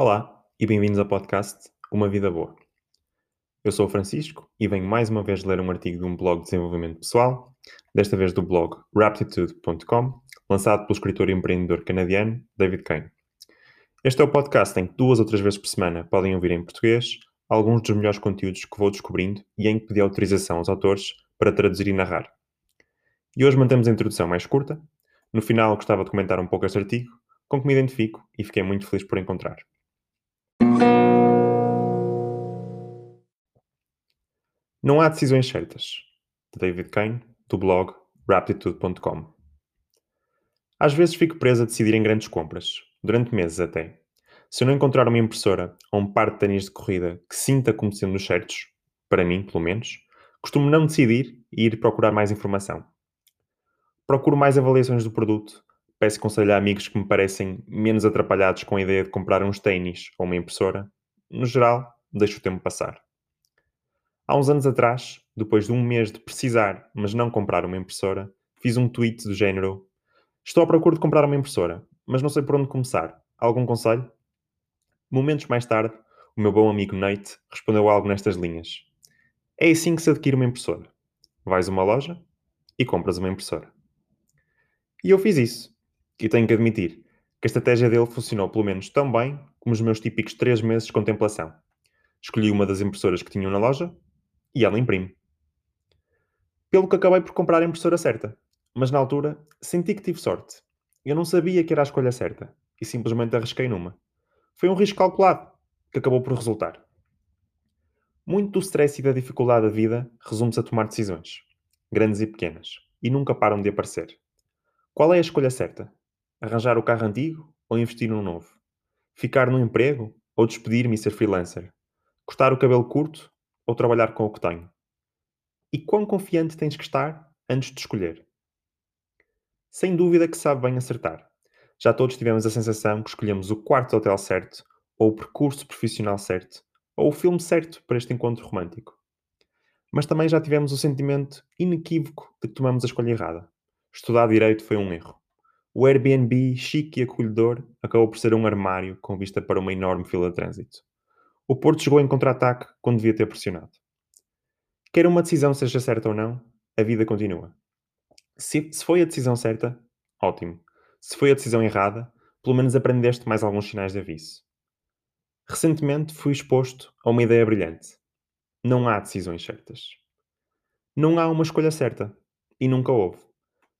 Olá e bem-vindos ao podcast Uma Vida Boa. Eu sou o Francisco e venho mais uma vez ler um artigo de um blog de desenvolvimento pessoal, desta vez do blog Raptitude.com, lançado pelo escritor e empreendedor canadiano David Kane. Este é o podcast em que duas ou três vezes por semana podem ouvir em português alguns dos melhores conteúdos que vou descobrindo e em que pedi autorização aos autores para traduzir e narrar. E hoje mantemos a introdução mais curta. No final, gostava de comentar um pouco este artigo, com que me identifico e fiquei muito feliz por encontrar. Não há decisões certas. De David Kane, do blog Raptitude.com. Às vezes fico preso a decidir em grandes compras, durante meses até. Se eu não encontrar uma impressora ou um par de ténis de corrida que sinta como sendo os certos, para mim, pelo menos, costumo não decidir e ir procurar mais informação. Procuro mais avaliações do produto, peço conselho a amigos que me parecem menos atrapalhados com a ideia de comprar uns ténis ou uma impressora. No geral, deixo o tempo passar. Há uns anos atrás, depois de um mês de precisar, mas não comprar uma impressora, fiz um tweet do género: Estou à procura de comprar uma impressora, mas não sei por onde começar. Algum conselho? Momentos mais tarde, o meu bom amigo Nate respondeu algo nestas linhas: É assim que se adquire uma impressora. Vais a uma loja e compras uma impressora. E eu fiz isso. E tenho que admitir que a estratégia dele funcionou pelo menos tão bem como os meus típicos 3 meses de contemplação. Escolhi uma das impressoras que tinham na loja e ela imprime. Pelo que acabei por comprar a impressora certa, mas na altura senti que tive sorte. Eu não sabia que era a escolha certa e simplesmente arrisquei numa. Foi um risco calculado que acabou por resultar. Muito do stress e da dificuldade da vida resume-se a tomar decisões, grandes e pequenas, e nunca param de aparecer. Qual é a escolha certa? Arranjar o carro antigo ou investir num novo? Ficar no emprego ou despedir-me e ser freelancer? Cortar o cabelo curto ou trabalhar com o que tenho? E quão confiante tens que estar antes de escolher? Sem dúvida que sabe bem acertar. Já todos tivemos a sensação que escolhemos o quarto hotel certo, ou o percurso profissional certo, ou o filme certo para este encontro romântico. Mas também já tivemos o sentimento inequívoco de que tomamos a escolha errada. Estudar direito foi um erro. O Airbnb, chique e acolhedor, acabou por ser um armário com vista para uma enorme fila de trânsito. O Porto chegou em contra-ataque quando devia ter pressionado. Quer uma decisão seja certa ou não, a vida continua. Se, se foi a decisão certa, ótimo. Se foi a decisão errada, pelo menos aprendeste mais alguns sinais de aviso. Recentemente fui exposto a uma ideia brilhante. Não há decisões certas. Não há uma escolha certa. E nunca houve.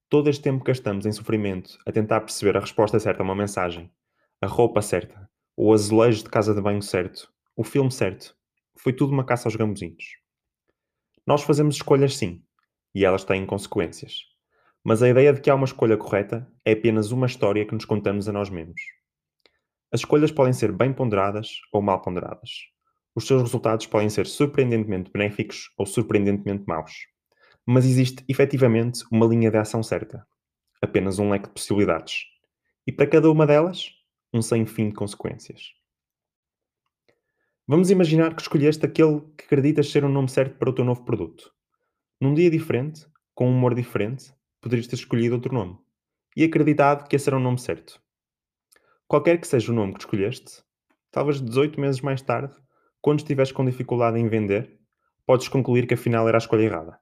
Todo este tempo que gastamos em sofrimento a tentar perceber a resposta certa a uma mensagem, a roupa certa, o azulejo de casa de banho certo, o filme certo. Foi tudo uma caça aos gambuzinhos. Nós fazemos escolhas sim, e elas têm consequências. Mas a ideia de que há uma escolha correta é apenas uma história que nos contamos a nós mesmos. As escolhas podem ser bem ponderadas ou mal ponderadas. Os seus resultados podem ser surpreendentemente benéficos ou surpreendentemente maus. Mas existe efetivamente uma linha de ação certa. Apenas um leque de possibilidades. E para cada uma delas, um sem fim de consequências. Vamos imaginar que escolheste aquele que acreditas ser o nome certo para o teu novo produto. Num dia diferente, com um humor diferente, poderias ter escolhido outro nome e acreditado que esse era o nome certo. Qualquer que seja o nome que escolheste, talvez 18 meses mais tarde, quando estiveres com dificuldade em vender, podes concluir que afinal era a escolha errada.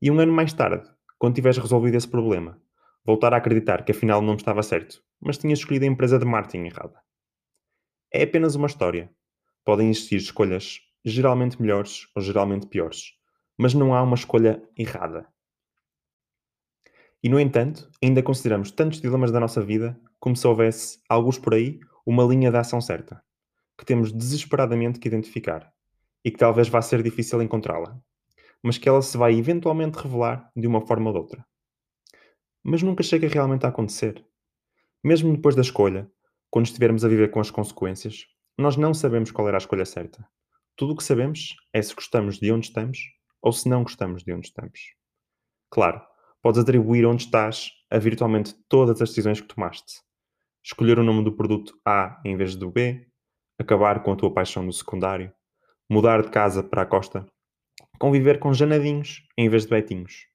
E um ano mais tarde, quando tiveres resolvido esse problema, voltar a acreditar que afinal não estava certo, mas tinhas escolhido a empresa de marketing errada. É apenas uma história podem existir escolhas geralmente melhores ou geralmente piores, mas não há uma escolha errada. E, no entanto, ainda consideramos tantos dilemas da nossa vida como se houvesse, alguns por aí, uma linha de ação certa, que temos desesperadamente que identificar e que talvez vá ser difícil encontrá-la, mas que ela se vai eventualmente revelar de uma forma ou de outra. Mas nunca chega realmente a acontecer. Mesmo depois da escolha, quando estivermos a viver com as consequências, nós não sabemos qual era a escolha certa. Tudo o que sabemos é se gostamos de onde estamos ou se não gostamos de onde estamos. Claro, podes atribuir onde estás a virtualmente todas as decisões que tomaste. Escolher o nome do produto A em vez do B, acabar com a tua paixão no secundário, mudar de casa para a costa, conviver com janadinhos em vez de betinhos,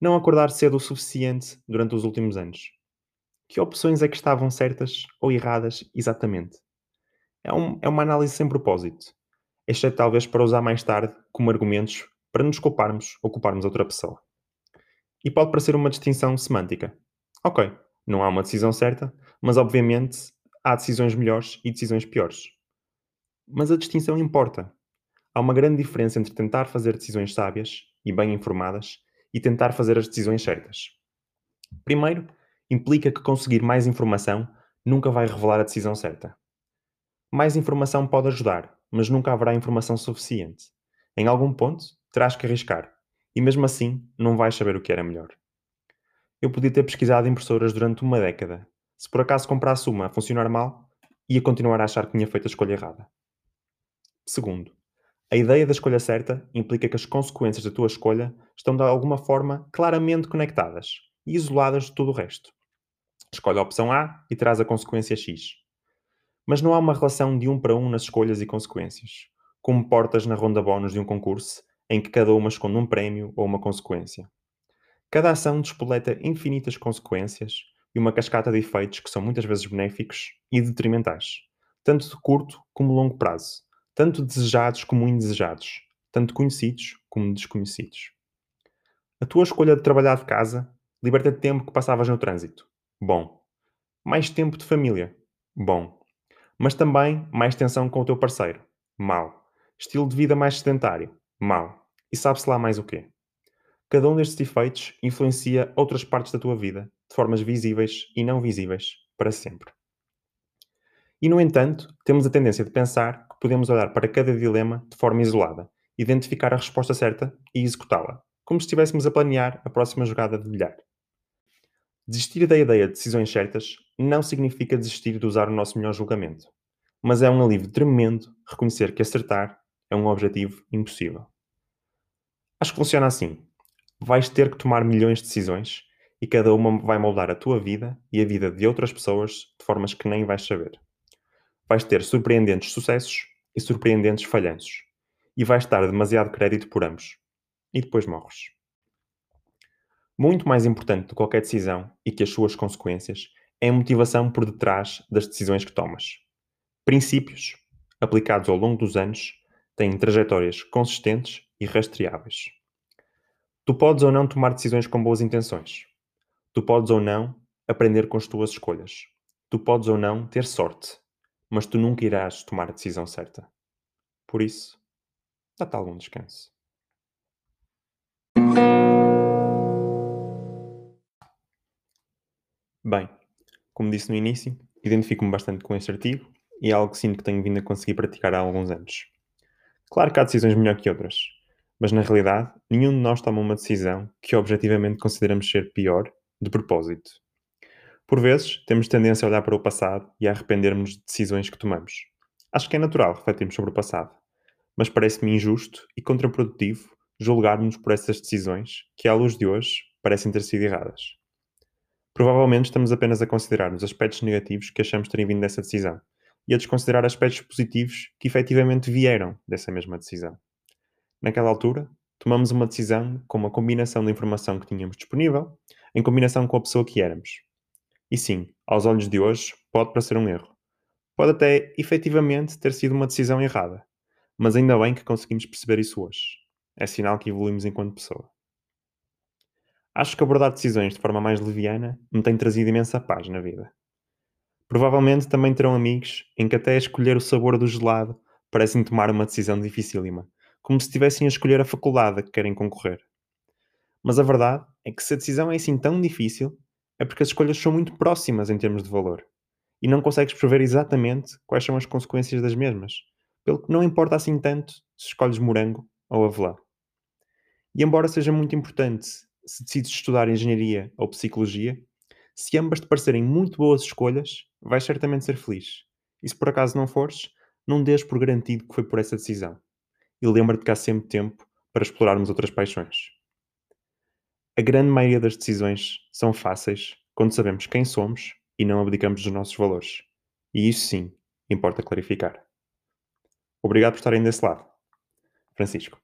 não acordar cedo o suficiente durante os últimos anos. Que opções é que estavam certas ou erradas exatamente? É, um, é uma análise sem propósito, exceto talvez para usar mais tarde como argumentos para nos culparmos ou culparmos outra pessoa. E pode parecer uma distinção semântica. Ok, não há uma decisão certa, mas obviamente há decisões melhores e decisões piores. Mas a distinção importa. Há uma grande diferença entre tentar fazer decisões sábias e bem informadas e tentar fazer as decisões certas. Primeiro, implica que conseguir mais informação nunca vai revelar a decisão certa. Mais informação pode ajudar, mas nunca haverá informação suficiente. Em algum ponto, terás que arriscar, e mesmo assim, não vais saber o que era melhor. Eu podia ter pesquisado impressoras durante uma década. Se por acaso comprasse uma a funcionar mal, ia continuar a achar que tinha feito a escolha errada. Segundo, a ideia da escolha certa implica que as consequências da tua escolha estão de alguma forma claramente conectadas e isoladas de todo o resto. Escolhe a opção A e traz a consequência X. Mas não há uma relação de um para um nas escolhas e consequências, como portas na ronda bónus de um concurso em que cada uma esconde um prémio ou uma consequência. Cada ação despoleta infinitas consequências e uma cascata de efeitos que são muitas vezes benéficos e detrimentais, tanto de curto como longo prazo, tanto desejados como indesejados, tanto conhecidos como desconhecidos. A tua escolha de trabalhar de casa liberta tempo que passavas no trânsito. Bom. Mais tempo de família. Bom. Mas também mais tensão com o teu parceiro. Mal. Estilo de vida mais sedentário. Mal. E sabe-se lá mais o quê? Cada um destes efeitos influencia outras partes da tua vida, de formas visíveis e não visíveis, para sempre. E, no entanto, temos a tendência de pensar que podemos olhar para cada dilema de forma isolada, identificar a resposta certa e executá-la, como se estivéssemos a planear a próxima jogada de bilhar. Desistir da ideia de decisões certas não significa desistir de usar o nosso melhor julgamento, mas é um alívio tremendo reconhecer que acertar é um objetivo impossível. Acho que funciona assim. Vais ter que tomar milhões de decisões e cada uma vai moldar a tua vida e a vida de outras pessoas de formas que nem vais saber vais ter surpreendentes sucessos e surpreendentes falhanços. E vais dar demasiado crédito por ambos. E depois morres. Muito mais importante do que qualquer decisão e que as suas consequências é a motivação por detrás das decisões que tomas. Princípios, aplicados ao longo dos anos, têm trajetórias consistentes e rastreáveis. Tu podes ou não tomar decisões com boas intenções. Tu podes ou não aprender com as tuas escolhas. Tu podes ou não ter sorte mas tu nunca irás tomar a decisão certa. Por isso, dá-te algum descanso. Bem, como disse no início, identifico-me bastante com este artigo e é algo que sinto que tenho vindo a conseguir praticar há alguns anos. Claro que há decisões melhor que outras, mas na realidade, nenhum de nós toma uma decisão que objetivamente consideramos ser pior de propósito. Por vezes, temos tendência a olhar para o passado e a arrependermos de decisões que tomamos. Acho que é natural refletirmos sobre o passado, mas parece-me injusto e contraprodutivo julgarmos por essas decisões que, à luz de hoje, parecem ter sido erradas. Provavelmente estamos apenas a considerar os aspectos negativos que achamos terem vindo dessa decisão e a desconsiderar aspectos positivos que efetivamente vieram dessa mesma decisão. Naquela altura, tomamos uma decisão com uma combinação da informação que tínhamos disponível em combinação com a pessoa que éramos e sim, aos olhos de hoje, pode parecer um erro. Pode até efetivamente ter sido uma decisão errada. Mas ainda bem que conseguimos perceber isso hoje. É sinal que evoluímos enquanto pessoa. Acho que abordar decisões de forma mais leviana me tem trazido imensa paz na vida. Provavelmente também terão amigos em que até escolher o sabor do gelado parecem tomar uma decisão dificílima, como se estivessem a escolher a faculdade a que querem concorrer. Mas a verdade é que se a decisão é assim tão difícil, é porque as escolhas são muito próximas em termos de valor e não consegues prever exatamente quais são as consequências das mesmas, pelo que não importa assim tanto se escolhes morango ou avelã. E embora seja muito importante se decides estudar engenharia ou psicologia, se ambas te parecerem muito boas escolhas, vais certamente ser feliz. E se por acaso não fores, não dês por garantido que foi por essa decisão. E lembra-te que há sempre tempo para explorarmos outras paixões. A grande maioria das decisões são fáceis quando sabemos quem somos e não abdicamos dos nossos valores. E isso sim importa clarificar. Obrigado por estarem desse lado. Francisco.